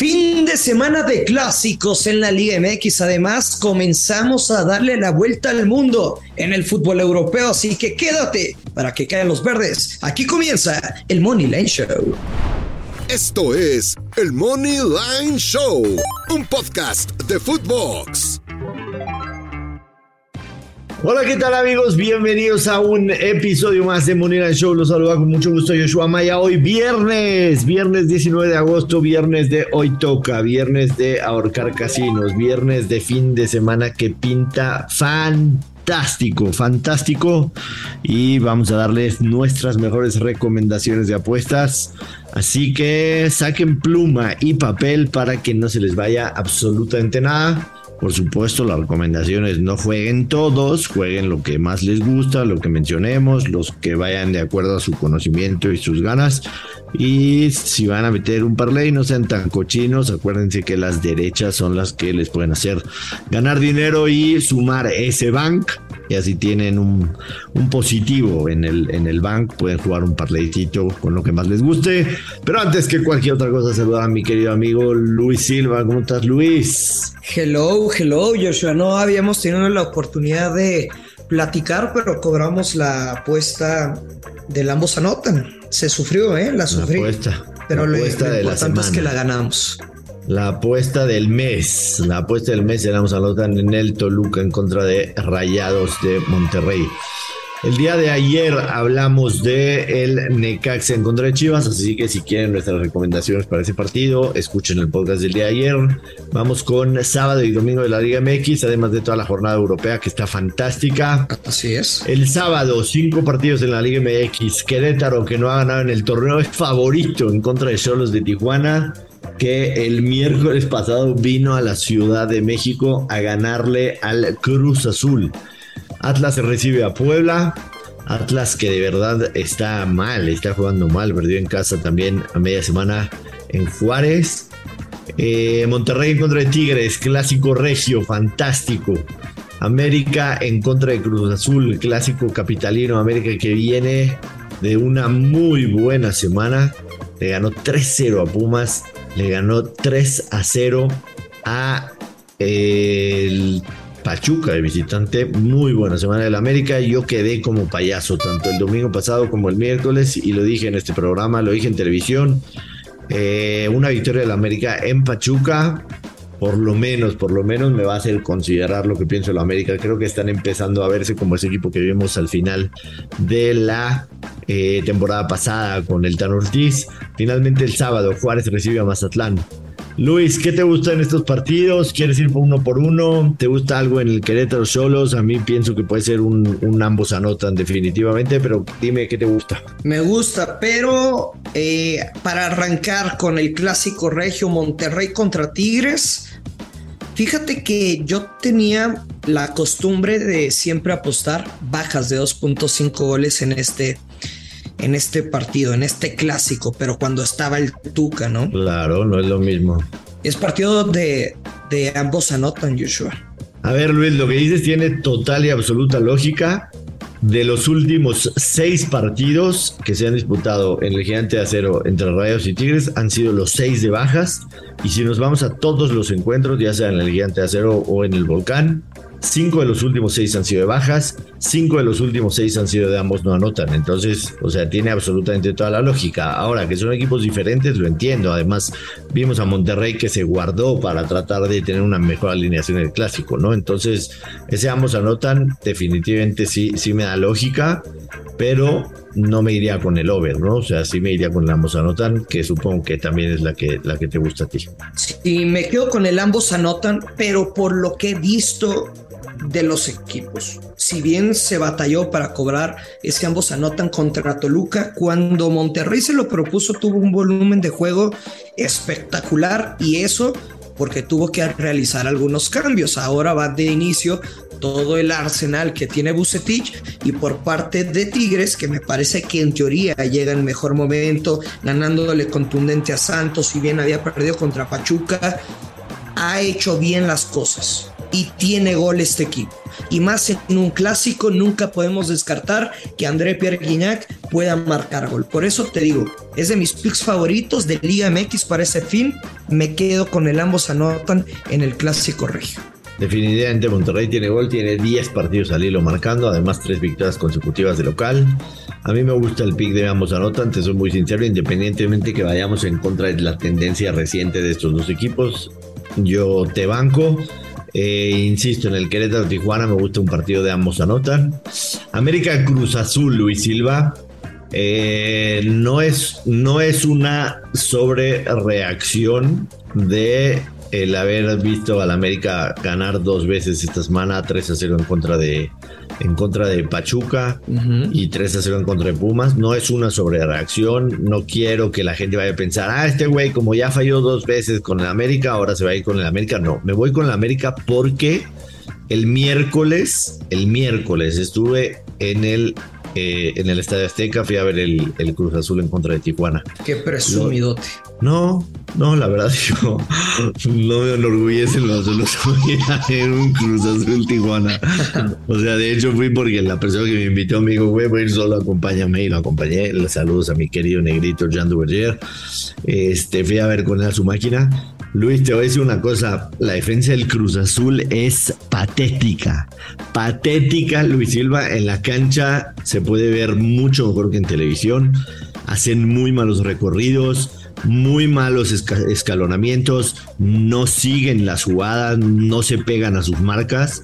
Fin de semana de clásicos en la Liga MX. Además, comenzamos a darle la vuelta al mundo en el fútbol europeo. Así que quédate para que caigan los verdes. Aquí comienza el Money Line Show. Esto es el Money Line Show, un podcast de Footbox. Hola, ¿qué tal amigos? Bienvenidos a un episodio más de Moneda Show. Los saluda con mucho gusto Joshua Maya. Hoy viernes, viernes 19 de agosto, viernes de Hoy Toca, viernes de Ahorcar Casinos, viernes de fin de semana que pinta fantástico, fantástico. Y vamos a darles nuestras mejores recomendaciones de apuestas. Así que saquen pluma y papel para que no se les vaya absolutamente nada. Por supuesto, las recomendaciones no jueguen todos, jueguen lo que más les gusta, lo que mencionemos, los que vayan de acuerdo a su conocimiento y sus ganas. Y si van a meter un parlay, no sean tan cochinos. Acuérdense que las derechas son las que les pueden hacer ganar dinero y sumar ese bank. Y así tienen un, positivo en el, en el bank. Pueden jugar un parlaycito con lo que más les guste. Pero antes que cualquier otra cosa, saludar a mi querido amigo Luis Silva. ¿Cómo estás, Luis? Hello, hello, Joshua. No habíamos tenido la oportunidad de platicar, pero cobramos la apuesta del ambos anotan. Se sufrió, ¿eh? La sufrí. La apuesta. Pero la apuesta lo, importante es que la ganamos. La apuesta del mes. La apuesta del mes la anotan en el Toluca en contra de Rayados de Monterrey. El día de ayer hablamos de el Necaxa en contra de Chivas, así que si quieren nuestras recomendaciones para ese partido, escuchen el podcast del día de ayer. Vamos con sábado y domingo de la Liga MX, además de toda la jornada europea que está fantástica. Así es. El sábado, cinco partidos en la Liga MX. Querétaro, que no ha ganado en el torneo, es favorito en contra de Solos de Tijuana que el miércoles pasado vino a la Ciudad de México a ganarle al Cruz Azul. Atlas recibe a Puebla. Atlas que de verdad está mal, está jugando mal, perdió en casa también a media semana en Juárez. Eh, Monterrey en contra de Tigres, clásico regio, fantástico. América en contra de Cruz Azul, clásico capitalino. América que viene de una muy buena semana. Le ganó 3-0 a Pumas, le ganó 3 0 a eh, el Pachuca de visitante, muy buena semana del América. Yo quedé como payaso tanto el domingo pasado como el miércoles y lo dije en este programa, lo dije en televisión. Eh, una victoria del América en Pachuca, por lo menos, por lo menos me va a hacer considerar lo que pienso la América. Creo que están empezando a verse como ese equipo que vimos al final de la eh, temporada pasada con el Tan Ortiz. Finalmente el sábado Juárez recibe a Mazatlán. Luis, ¿qué te gusta en estos partidos? ¿Quieres ir uno por uno? ¿Te gusta algo en el Querétaro Solos? A mí pienso que puede ser un, ambos anotan definitivamente, pero dime qué te gusta. Me gusta, pero eh, para arrancar con el clásico regio Monterrey contra Tigres, fíjate que yo tenía la costumbre de siempre apostar bajas de 2.5 goles en este en este partido, en este clásico, pero cuando estaba el Tuca, ¿no? Claro, no es lo mismo. Es partido de, de ambos anotan, Joshua. A ver, Luis, lo que dices tiene total y absoluta lógica. De los últimos seis partidos que se han disputado en el Gigante de Acero entre Rayos y Tigres, han sido los seis de bajas. Y si nos vamos a todos los encuentros, ya sea en el Gigante de Acero o en el Volcán, Cinco de los últimos seis han sido de bajas, cinco de los últimos seis han sido de ambos no anotan. Entonces, o sea, tiene absolutamente toda la lógica. Ahora, que son equipos diferentes, lo entiendo. Además, vimos a Monterrey que se guardó para tratar de tener una mejor alineación en el clásico, ¿no? Entonces, ese ambos anotan, definitivamente sí, sí me da lógica, pero no me iría con el over, ¿no? O sea, sí me iría con el ambos anotan, que supongo que también es la que, la que te gusta a ti. Sí, me quedo con el ambos anotan, pero por lo que he visto de los equipos. Si bien se batalló para cobrar, es que ambos anotan contra Toluca. Cuando Monterrey se lo propuso, tuvo un volumen de juego espectacular y eso porque tuvo que realizar algunos cambios. Ahora va de inicio todo el arsenal que tiene Bucetich y por parte de Tigres, que me parece que en teoría llega en mejor momento, ganándole contundente a Santos, si bien había perdido contra Pachuca, ha hecho bien las cosas y tiene gol este equipo. Y más en un clásico, nunca podemos descartar que André Pierre Guignac pueda marcar gol. Por eso te digo, es de mis picks favoritos de Liga MX para ese fin. Me quedo con el ambos anotan en el clásico regio. Definitivamente Monterrey tiene gol, tiene 10 partidos al hilo marcando, además 3 victorias consecutivas de local. A mí me gusta el pick de ambos anotan, te soy muy sincero, independientemente que vayamos en contra de la tendencia reciente de estos dos equipos. Yo te banco. Eh, insisto, en el Querétaro Tijuana me gusta un partido de ambos anotan. América Cruz Azul, Luis Silva. Eh, no, es, no es una sobrereacción de el haber visto al América ganar dos veces esta semana, 3 a 0 en contra de, en contra de Pachuca y 3 a 0 en contra de Pumas, no es una sobrereacción. No quiero que la gente vaya a pensar, ah, este güey, como ya falló dos veces con el América, ahora se va a ir con el América. No, me voy con el América porque el miércoles, el miércoles estuve en el eh, en el Estadio Azteca fui a ver el, Cruz Azul en contra de Tijuana. Qué presumidote. No, no, la verdad yo no me enorgullece en lo absoluto ir un Cruz Azul Tijuana. O sea, de hecho fui porque la persona que me invitó me dijo, güey, voy a ir solo, acompáñame y lo acompañé. Saludos a mi querido negrito Jean Duverger. Este, fui a ver con él su máquina Luis, te voy a decir una cosa, la defensa del Cruz Azul es patética, patética, Luis Silva, en la cancha se puede ver mucho mejor que en televisión, hacen muy malos recorridos, muy malos escalonamientos, no siguen las jugadas, no se pegan a sus marcas.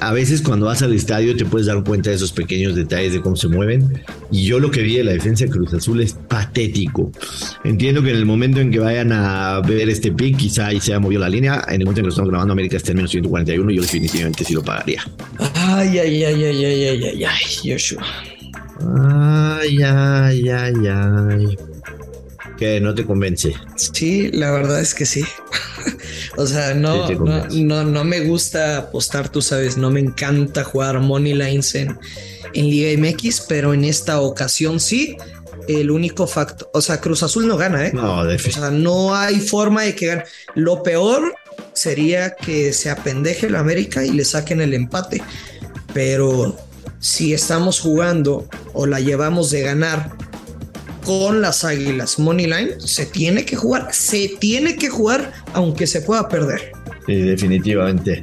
A veces cuando vas al estadio te puedes dar cuenta de esos pequeños detalles de cómo se mueven. Y yo lo que vi de la defensa de Cruz Azul es patético. Entiendo que en el momento en que vayan a ver este pick, quizá ahí se haya movido la línea. En el momento en que lo estamos grabando, América está en menos 141, yo definitivamente sí lo pagaría. Ay, ay, ay, ay, ay, ay, ay, ay, Joshua. Ay, ay, ay, ay que no te convence. Sí, la verdad es que sí. o sea, no, no, no, me gusta apostar, tú sabes, no me encanta jugar money lines en, en Liga MX, pero en esta ocasión sí. El único factor, o sea, Cruz Azul no gana, ¿eh? No, de O sea, no hay forma de que gane. Lo peor sería que se apendeje el América y le saquen el empate. Pero si estamos jugando o la llevamos de ganar con las Águilas Moneyline se tiene que jugar, se tiene que jugar aunque se pueda perder. Sí, definitivamente.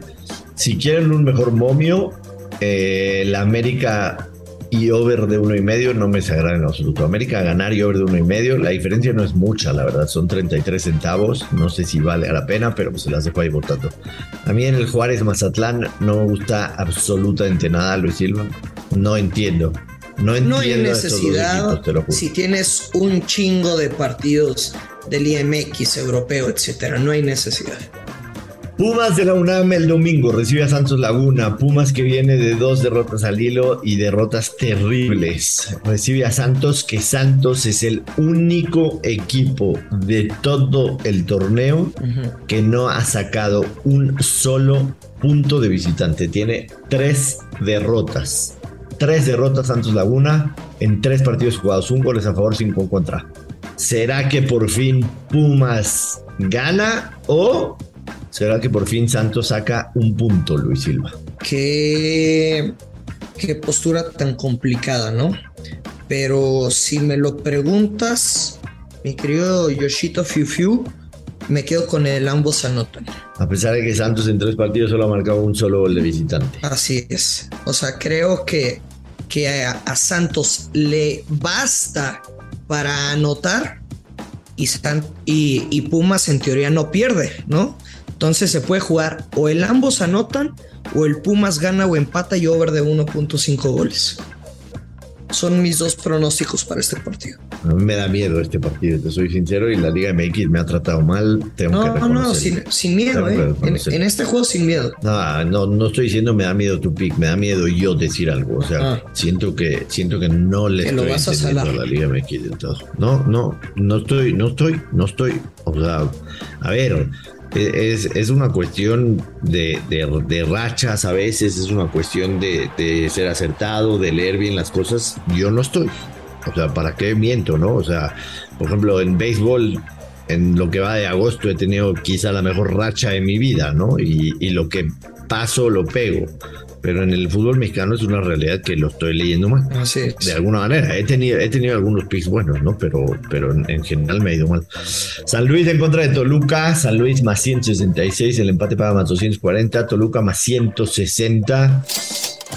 Si quieren un mejor momio, eh, la América y over de uno y medio no me sagrada en absoluto. América ganar y over de uno y medio, la diferencia no es mucha, la verdad, son 33 centavos. No sé si vale la pena, pero pues se las dejo ahí votando. A mí en el Juárez Mazatlán no me gusta absolutamente nada, Luis Silva. No entiendo. No, hay necesidad. si tienes un chingo de partidos del IMX europeo, etcétera, no hay necesidad. Pumas de la UNAM el domingo recibe a Santos Laguna. Pumas que viene de dos derrotas al hilo y derrotas terribles. Recibe a Santos, que Santos es el único equipo de todo el torneo que no ha sacado un solo punto de visitante. Tiene tres derrotas. Tres derrotas Santos Laguna en tres partidos jugados, un gol a favor, cinco en contra. ¿Será que por fin Pumas gana o será que por fin Santos saca un punto, Luis Silva? Qué, qué postura tan complicada, ¿no? Pero si me lo preguntas, mi querido Yoshito Fiu Fiu, me quedo con el ambos anotan. A pesar de que Santos en tres partidos solo ha marcado un solo gol de visitante. Así es. O sea, creo que que a, Santos le basta para anotar y, y, Pumas en teoría no pierde, ¿no? Entonces se puede jugar o el ambos anotan o el Pumas gana o empata y over de 1.5 goles son mis dos pronósticos para este partido. A mí me da miedo este partido, te soy sincero, y la Liga MX me ha tratado mal. Tengo no, que no, no, sin, sin miedo, ¿eh? En, este juego sin miedo. No, no, no estoy diciendo me da miedo tu pick, me da miedo yo decir algo. O sea, ah. siento que siento que no le estoy entendiendo a, la Liga MX todo. No, no, no estoy, no estoy, no estoy. O sea, a ver, es, una cuestión de, rachas a veces, es una cuestión de, ser acertado, de leer bien las cosas. Yo no estoy. O sea, ¿para qué miento, no? O sea, por ejemplo, en béisbol en lo que va de agosto he tenido quizá la mejor racha de mi vida, ¿no? Y lo que paso lo pego pero en el fútbol mexicano es una realidad que lo estoy leyendo mal. Así es. De alguna manera. He tenido, he tenido algunos picks buenos, ¿no? Pero, pero en, general me ha ido mal. San Luis en contra de Toluca. San Luis más 166. El empate paga más 240. Toluca más 160.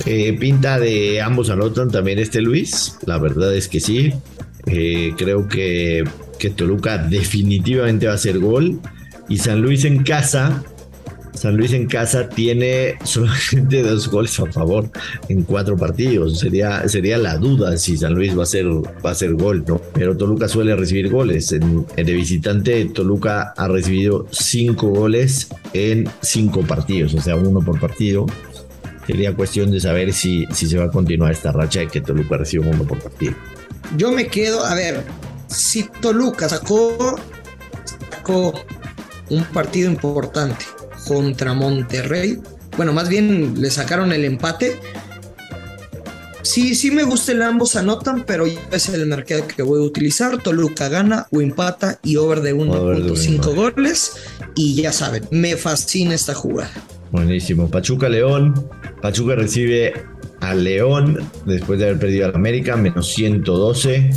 Eh, pinta de ambos anotan también este Luis. La verdad es que sí. Eh, creo que, que Toluca definitivamente va a ser gol. Y San Luis en casa San Luis en casa tiene solamente dos goles a favor en cuatro partidos. Sería, sería la duda si San Luis va a ser, va a ser gol, ¿no? Pero Toluca suele recibir goles. En, el de visitante, Toluca ha recibido cinco goles en cinco partidos, o sea, uno por partido. Sería cuestión de saber si, si se va a continuar esta racha de que Toluca reciba uno por partido. Yo me quedo, a ver, si Toluca sacó, sacó un partido importante contra Monterrey. Bueno, más bien le sacaron el empate. Sí, sí me gusta el ambos anotan, pero es el mercado que voy a utilizar. Toluca gana o empata y over de 1.5 goles. Y ya saben, me fascina esta jugada. Buenísimo. Pachuca León. Pachuca recibe a León después de haber perdido al América, menos 112.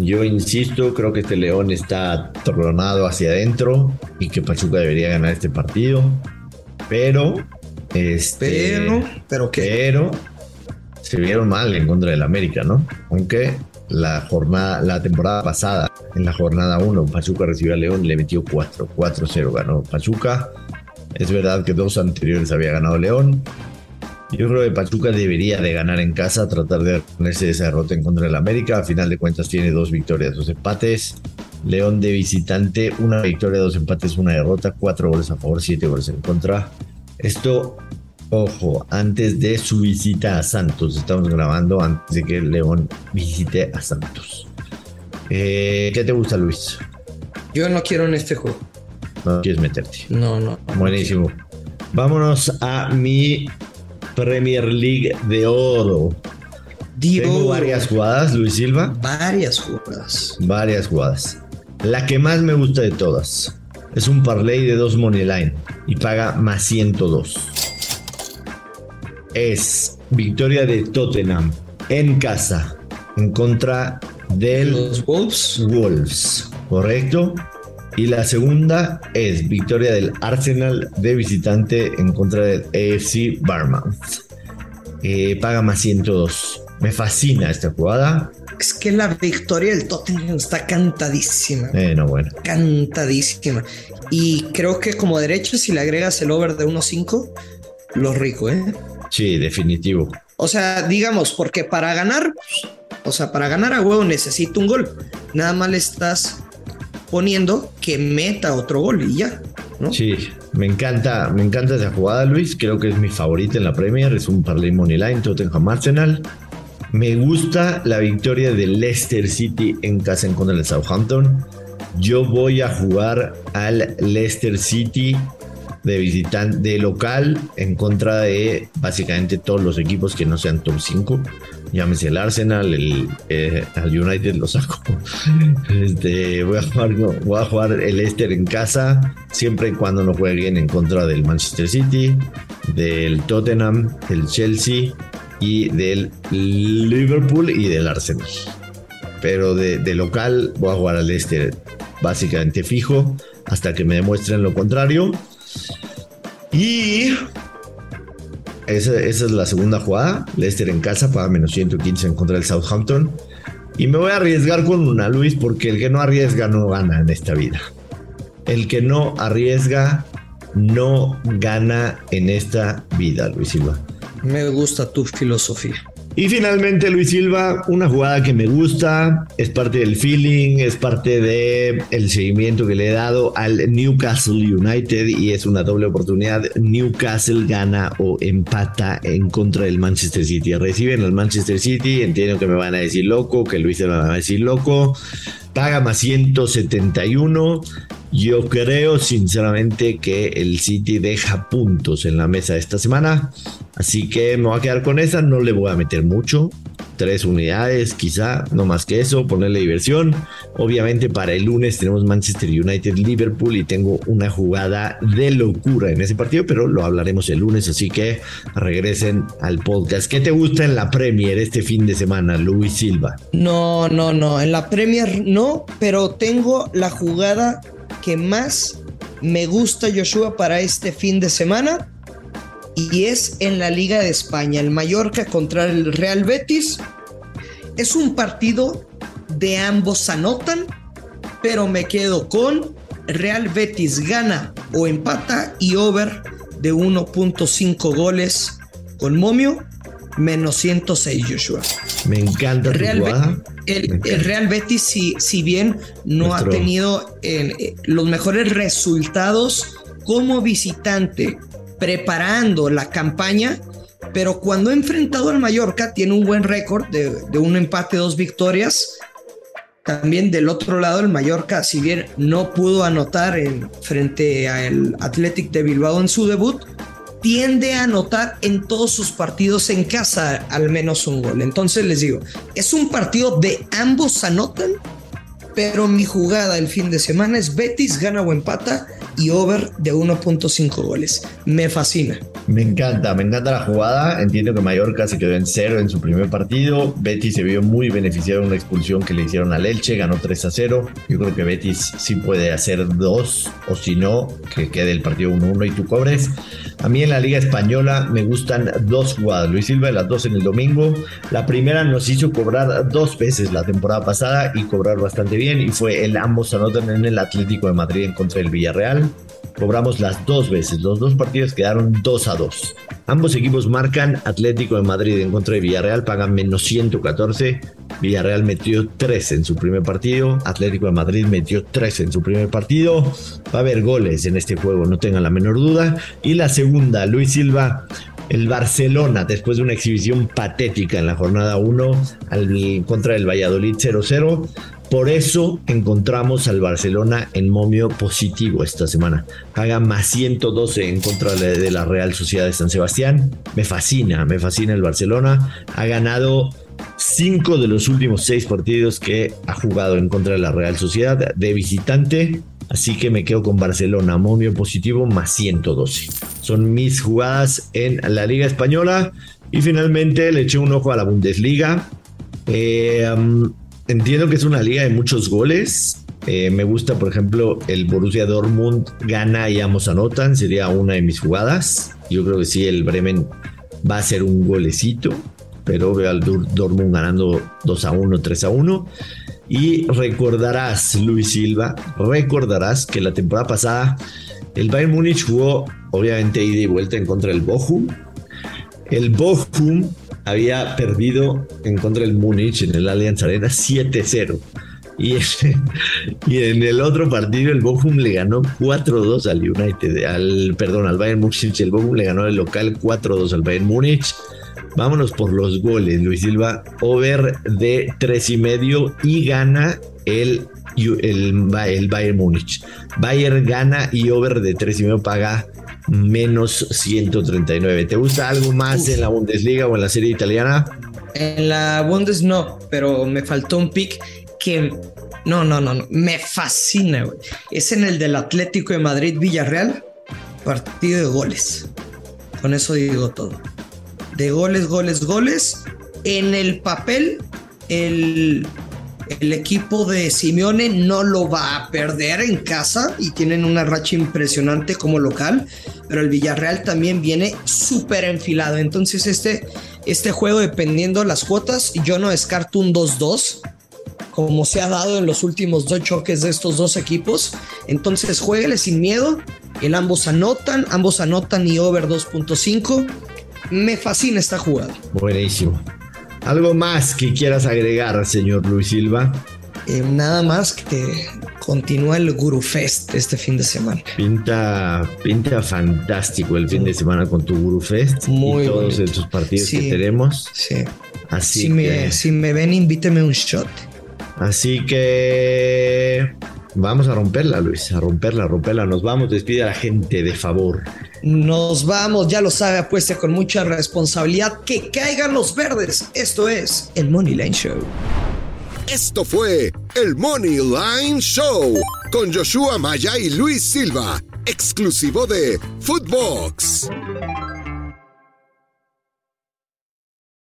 Yo insisto, creo que este León está tronado hacia adentro y que Pachuca debería ganar este partido. Pero, este, pero, pero qué? Pero se vieron mal en contra del América, ¿no? Aunque la jornada, la temporada pasada, en la jornada 1, Pachuca recibió a León y le metió 4, 4-0 ganó Pachuca. Es verdad que dos anteriores había ganado León, yo creo que Pachuca debería de ganar en casa, tratar de ponerse esa derrota en contra del América. A final de cuentas tiene dos victorias, dos empates. León de visitante, una victoria, dos empates, una derrota, cuatro goles a favor, siete goles en contra. Esto, ojo, antes de su visita a Santos. Estamos grabando antes de que León visite a Santos. Eh, ¿Qué te gusta, Luis? Yo no quiero en este juego. No quieres meterte. No, no. Buenísimo. Vámonos a mi Premier League de oro. Tengo varias jugadas, Luis Silva. Varias jugadas. Varias jugadas. La que más me gusta de todas es un parlay de dos money line y paga más 102. Es victoria de Tottenham en casa en contra del los Wolves. Wolves, ¿correcto? Y la segunda es victoria del Arsenal de visitante en contra del AFC Barmouth. Eh, paga más 102. Me fascina esta jugada. Es que la victoria del Tottenham está cantadísima. Eh, no, bueno. Cantadísima. Y creo que como derecho, si le agregas el over de 1.5, lo rico, ¿eh? Sí, definitivo. O sea, digamos, porque para ganar, o sea, para ganar a huevo necesito un gol. Nada más le estás poniendo que meta otro gol y ya. Sí, me encanta, me encanta esa jugada, Luis. Creo que es mi favorita en la Premier. Es un parlay money line, Tottenham Arsenal. Me gusta la victoria de Leicester City en casa en contra del Southampton. Yo voy a jugar al Leicester City de visitante, de local en contra de básicamente todos los equipos que no sean top 5 llámese el Arsenal, el, eh, United lo saco. Este, voy, a jugar, voy a jugar el Leicester en casa, siempre y cuando no jueguen en contra del Manchester City, del Tottenham, del Chelsea y del Liverpool y del Arsenal. Pero de, de local voy a jugar al Leicester básicamente fijo hasta que me demuestren lo contrario. Y esa, es la segunda jugada. Leicester en casa para menos 115 en contra del Southampton. Y me voy a arriesgar con una, Luis, porque el que no arriesga no gana en esta vida. El que no arriesga no gana en esta vida, Luis Silva. Me gusta tu filosofía. Y finalmente Luis Silva, una jugada que me gusta, es parte del feeling, es parte el seguimiento que le he dado al Newcastle United y es una doble oportunidad. Newcastle gana o empata en contra del Manchester City. Reciben al Manchester City, entiendo que me van a decir loco, que Luis se va a decir loco. Paga más 171. Yo creo sinceramente que el City deja puntos en la mesa esta semana. Así que me voy a quedar con esa. No le voy a meter mucho. Tres unidades, quizá, no más que eso, ponerle diversión. Obviamente para el lunes tenemos Manchester United Liverpool y tengo una jugada de locura en ese partido, pero lo hablaremos el lunes, así que regresen al podcast. ¿Qué te gusta en la Premier este fin de semana, Luis Silva? No, no, no, en la Premier no, pero tengo la jugada que más me gusta Joshua para este fin de semana y es en la Liga de España, el Mallorca contra el Real Betis. Es un partido de ambos anotan, pero me quedo con Real Betis gana o empata y over de 1.5 goles con Momio menos 106 Joshua. Me encanta Real el, Real Betis, si, si bien no ha tenido eh, los mejores resultados como visitante preparando la campaña, pero cuando ha enfrentado al Mallorca tiene un buen récord de, un empate, dos victorias. También del otro lado el Mallorca, si bien no pudo anotar en, frente al Athletic de Bilbao en su debut, tiende a anotar en todos sus partidos en casa al menos un gol. Entonces les digo, es un partido de ambos anotan, pero mi jugada el fin de semana es Betis gana o empata y over de 1.5 goles. Me fascina. Me encanta, me encanta la jugada. Entiendo que Mallorca se quedó en cero en su primer partido. Betis se vio muy beneficiado en una expulsión que le hicieron al Elche, ganó 3 a 0. Yo creo que Betis sí puede hacer dos, o si no, que quede el partido 1-1 y tú cobres. A mí en la Liga Española me gustan dos jugadas. Luis Silva, las dos en el domingo. La primera nos hizo cobrar dos veces la temporada pasada y cobrar bastante bien. Y fue el ambos anotan en el Atlético de Madrid en contra del Villarreal. Cobramos las dos veces. Los dos partidos quedaron 2 a 2. Ambos equipos marcan Atlético de Madrid en contra de Villarreal, pagan menos 114. Villarreal metió 3 en su primer partido. Atlético de Madrid metió 3 en su primer partido. Va a haber goles en este juego, no tengan la menor duda. Y la segunda, Luis Silva. El Barcelona, después de una exhibición patética en la jornada 1 al, contra el Valladolid 0-0, por eso encontramos al Barcelona en momio positivo esta semana. Haga más 112 en contra de la Real Sociedad de San Sebastián. Me fascina, me fascina el Barcelona. Ha ganado cinco de los últimos seis partidos que ha jugado en contra de la Real Sociedad de visitante. Así que me quedo con Barcelona, momio positivo más 112. Son mis jugadas en la Liga Española. Y finalmente le eché un ojo a la Bundesliga. Eh, entiendo que es una liga de muchos goles. Eh, me gusta, por ejemplo, el Borussia Dortmund gana y ambos anotan. Sería una de mis jugadas. Yo creo que sí, el Bremen va a ser un golecito. Pero veo al Dortmund ganando 2 a 1, 3 a 1. Y recordarás, Luis Silva, recordarás que la temporada pasada el Bayern Múnich jugó, obviamente, ida y vuelta en contra del Bochum. El Bochum había perdido en contra del Múnich en el Allianz Arena 7-0. Y, y, en el otro partido el Bochum le ganó 4-2 al United, al perdón, al Bayern Múnich. El Bochum le ganó el local 4-2 al Bayern Múnich. Vámonos por los goles, Luis Silva. Over de tres y medio y gana el, el, el Bayern Múnich. Bayern gana y over de tres y medio paga menos 139. ¿Te gusta algo más en la Bundesliga o en la serie italiana? En la Bundes no, pero me faltó un pick que no, no, no, no, me fascina, güey. Es en el del Atlético de Madrid Villarreal, partido de goles. Con eso digo todo. De goles, goles, goles. En el papel, el el equipo de Simeone no lo va a perder en casa y tienen una racha impresionante como local, pero el Villarreal también viene súper enfilado. Entonces este, este juego, dependiendo las cuotas, yo no descarto un 2-2 como se ha dado en los últimos dos choques de estos dos equipos. Entonces jueguele sin miedo. En ambos anotan, ambos anotan y over 2.5. Me fascina esta jugada. Buenísimo. ¿Algo más que quieras agregar, señor Luis Silva? Eh, nada más que continúa el Guru Fest este fin de semana. Pinta, pinta fantástico el fin de semana con tu Guru Fest Muy y todos estos partidos que tenemos. Sí. Así si, me, si me ven, invíteme un shot. Así que vamos a romperla, Luis, a romperla, a romperla. Nos vamos, despide a la gente, de favor. Nos vamos, ya lo sabe, apuesta con mucha responsabilidad. Que caigan los verdes. Esto es el Money Line Show. Esto fue el Money Line Show con Joshua Maya y Luis Silva, exclusivo de Footbox.